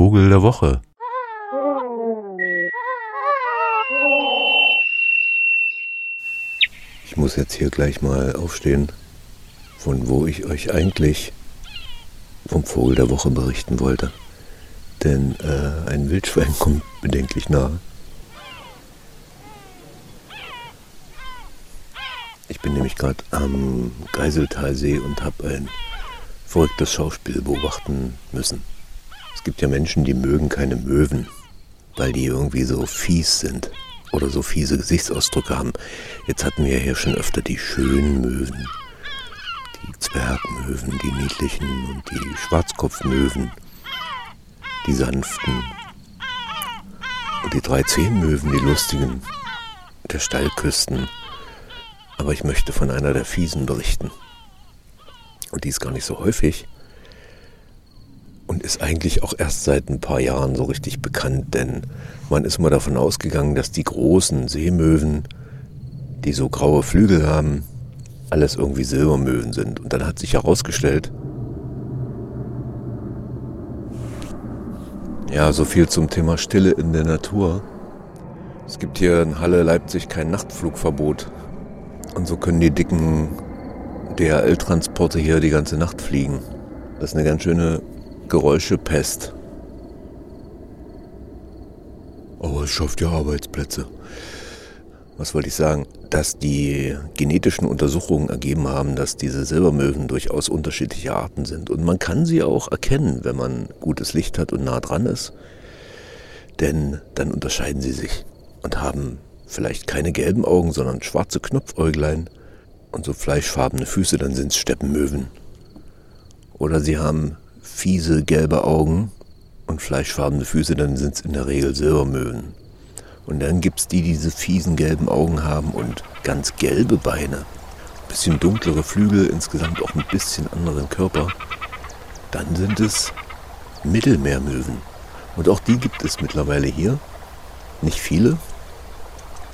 Vogel der Woche. Ich muss jetzt hier gleich mal aufstehen, von wo ich euch eigentlich vom Vogel der Woche berichten wollte. Denn äh, ein Wildschwein kommt bedenklich nahe. Ich bin nämlich gerade am Geiseltalsee und habe ein verrücktes Schauspiel beobachten müssen. Es gibt ja Menschen, die mögen keine Möwen, weil die irgendwie so fies sind oder so fiese Gesichtsausdrücke haben. Jetzt hatten wir hier schon öfter die schönen Möwen, die Zwergmöwen, die niedlichen und die Schwarzkopfmöwen, die sanften und die drei Zehnmöwen, die lustigen, der Steilküsten. Aber ich möchte von einer der fiesen berichten. Und die ist gar nicht so häufig ist eigentlich auch erst seit ein paar Jahren so richtig bekannt, denn man ist mal davon ausgegangen, dass die großen Seemöwen, die so graue Flügel haben, alles irgendwie Silbermöwen sind. Und dann hat sich herausgestellt, ja, so viel zum Thema Stille in der Natur. Es gibt hier in Halle Leipzig kein Nachtflugverbot. Und so können die dicken DHL-Transporte hier die ganze Nacht fliegen. Das ist eine ganz schöne Geräuschepest. Aber es schafft ja Arbeitsplätze. Was wollte ich sagen? Dass die genetischen Untersuchungen ergeben haben, dass diese Silbermöwen durchaus unterschiedliche Arten sind. Und man kann sie auch erkennen, wenn man gutes Licht hat und nah dran ist. Denn dann unterscheiden sie sich und haben vielleicht keine gelben Augen, sondern schwarze Knopfäuglein und so fleischfarbene Füße, dann sind es Steppenmöwen. Oder sie haben fiese gelbe Augen und fleischfarbene Füße, dann sind es in der Regel Silbermöwen. Und dann gibt es die, die diese fiesen gelben Augen haben und ganz gelbe Beine. Bisschen dunklere Flügel, insgesamt auch ein bisschen anderen Körper. Dann sind es Mittelmeermöwen. Und auch die gibt es mittlerweile hier. Nicht viele.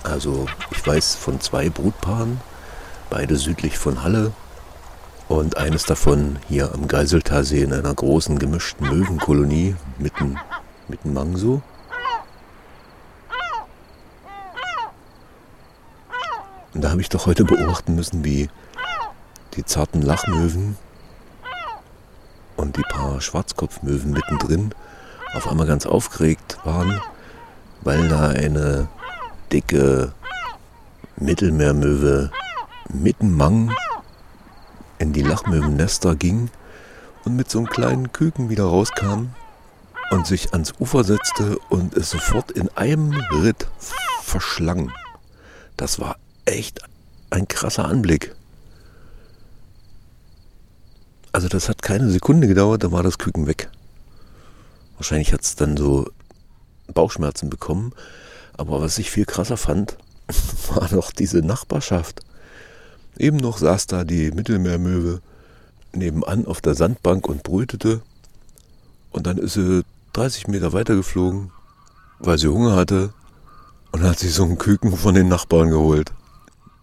Also ich weiß von zwei Brutpaaren, beide südlich von Halle. Und eines davon hier am Geiseltalsee in einer großen gemischten Möwenkolonie mitten, mitten Mangso. Und da habe ich doch heute beobachten müssen, wie die zarten Lachmöwen und die paar Schwarzkopfmöwen mittendrin auf einmal ganz aufgeregt waren, weil da eine dicke Mittelmeermöwe mitten Mang in die Lachmöwennester ging und mit so einem kleinen Küken wieder rauskam und sich ans Ufer setzte und es sofort in einem Ritt verschlang. Das war echt ein krasser Anblick. Also das hat keine Sekunde gedauert, da war das Küken weg. Wahrscheinlich hat es dann so Bauchschmerzen bekommen. Aber was ich viel krasser fand, war noch diese Nachbarschaft. Eben noch saß da die Mittelmeermöwe nebenan auf der Sandbank und brütete. Und dann ist sie 30 Meter weiter geflogen, weil sie Hunger hatte und hat sich so einen Küken von den Nachbarn geholt.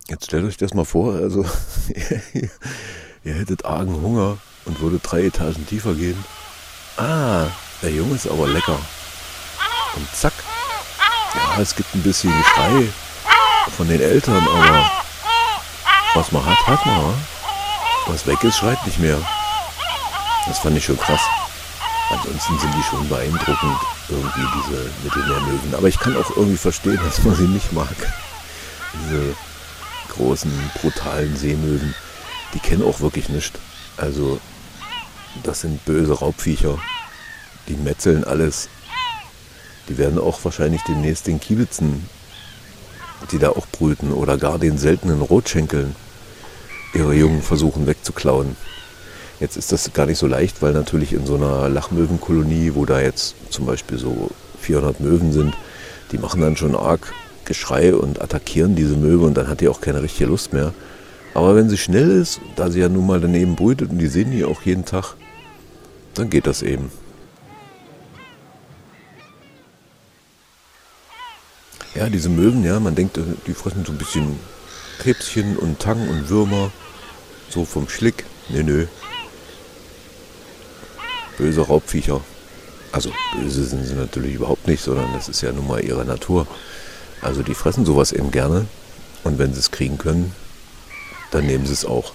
Jetzt stellt euch das mal vor, also ihr hättet argen Hunger und würde drei Etagen tiefer gehen. Ah, der Junge ist aber lecker. Und zack. Ja, es gibt ein bisschen Geschrei von den Eltern, aber was man hat, hat man. Was weg ist, schreit nicht mehr. Das fand ich schon krass. Ansonsten sind die schon beeindruckend, irgendwie diese Mittelmeermöwen. Aber ich kann auch irgendwie verstehen, dass man sie nicht mag. Diese großen, brutalen Seemöwen, die kennen auch wirklich nichts. Also, das sind böse Raubviecher. Die metzeln alles. Die werden auch wahrscheinlich demnächst den Kiebitzen, die da auch brüten, oder gar den seltenen Rotschenkeln ihre Jungen versuchen wegzuklauen. Jetzt ist das gar nicht so leicht, weil natürlich in so einer Lachmöwenkolonie, wo da jetzt zum Beispiel so 400 Möwen sind, die machen dann schon arg Geschrei und attackieren diese Möwe und dann hat die auch keine richtige Lust mehr. Aber wenn sie schnell ist, da sie ja nun mal daneben brütet und die sehen die auch jeden Tag, dann geht das eben. Ja, diese Möwen, ja, man denkt, die fressen so ein bisschen Krebschen und Tang und Würmer, so vom Schlick. Nö, nö. Böse Raubviecher. Also böse sind sie natürlich überhaupt nicht, sondern das ist ja nun mal ihre Natur. Also die fressen sowas eben gerne und wenn sie es kriegen können, dann nehmen sie es auch.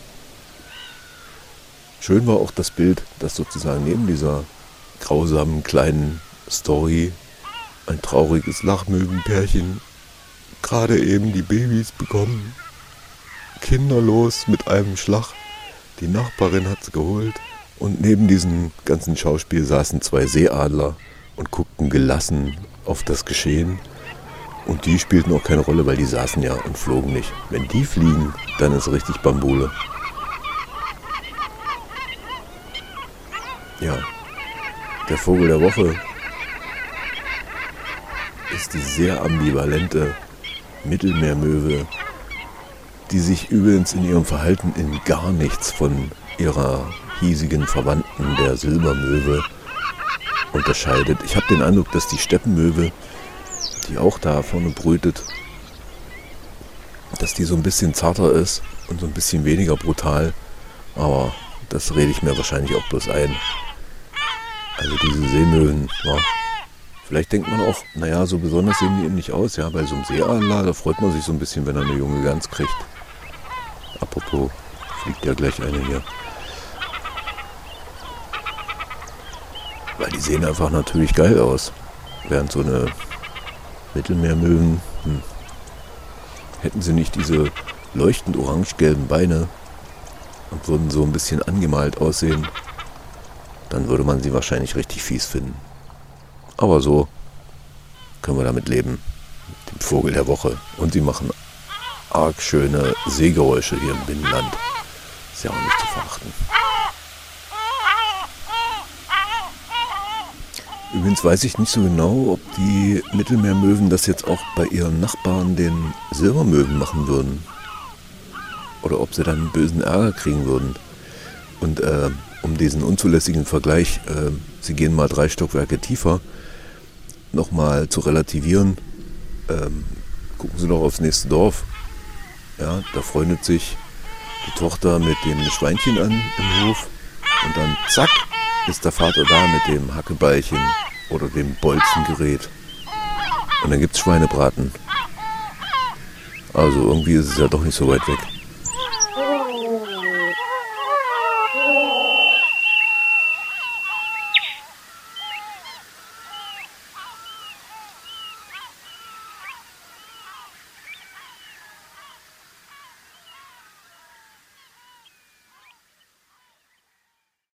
Schön war auch das Bild, dass sozusagen neben dieser grausamen kleinen Story ein trauriges Lachmöwenpärchen gerade eben die Babys bekommen. Kinderlos mit einem Schlag. Die Nachbarin hat sie geholt. Und neben diesem ganzen Schauspiel saßen zwei Seeadler und guckten gelassen auf das Geschehen. Und die spielten auch keine Rolle, weil die saßen ja und flogen nicht. Wenn die fliegen, dann ist richtig Bambule. Ja, der Vogel der Woche ist die sehr ambivalente Mittelmeermöwe, die sich übrigens in ihrem Verhalten in gar nichts von ihrer hiesigen Verwandten der Silbermöwe unterscheidet. Ich habe den Eindruck, dass die Steppenmöwe, die auch da vorne brütet, dass die so ein bisschen zarter ist und so ein bisschen weniger brutal. Aber das rede ich mir wahrscheinlich auch bloß ein. Also diese Seemöwen, ja. Vielleicht denkt man auch, naja, so besonders sehen die eben nicht aus. Ja, bei so einem Seeadler, da freut man sich so ein bisschen, wenn er eine junge Gans kriegt. Apropos, fliegt ja gleich eine hier. Weil die sehen einfach natürlich geil aus. Während so eine Mittelmeermöwen, hm, hätten sie nicht diese leuchtend orange-gelben Beine und würden so ein bisschen angemalt aussehen, dann würde man sie wahrscheinlich richtig fies finden. Aber so können wir damit leben. Den Vogel der Woche. Und sie machen arg schöne Seegeräusche hier im Binnenland. Ist ja auch nicht zu verachten. Übrigens weiß ich nicht so genau, ob die Mittelmeermöwen das jetzt auch bei ihren Nachbarn, den Silbermöwen, machen würden. Oder ob sie dann bösen Ärger kriegen würden. Und äh, um diesen unzulässigen Vergleich, äh, sie gehen mal drei Stockwerke tiefer, nochmal zu relativieren, ähm, gucken Sie doch aufs nächste Dorf. Ja, da freundet sich die Tochter mit dem Schweinchen an im Hof und dann zack ist der Vater da mit dem Hackebeilchen oder dem Bolzengerät. Und dann gibt es Schweinebraten. Also irgendwie ist es ja doch nicht so weit weg.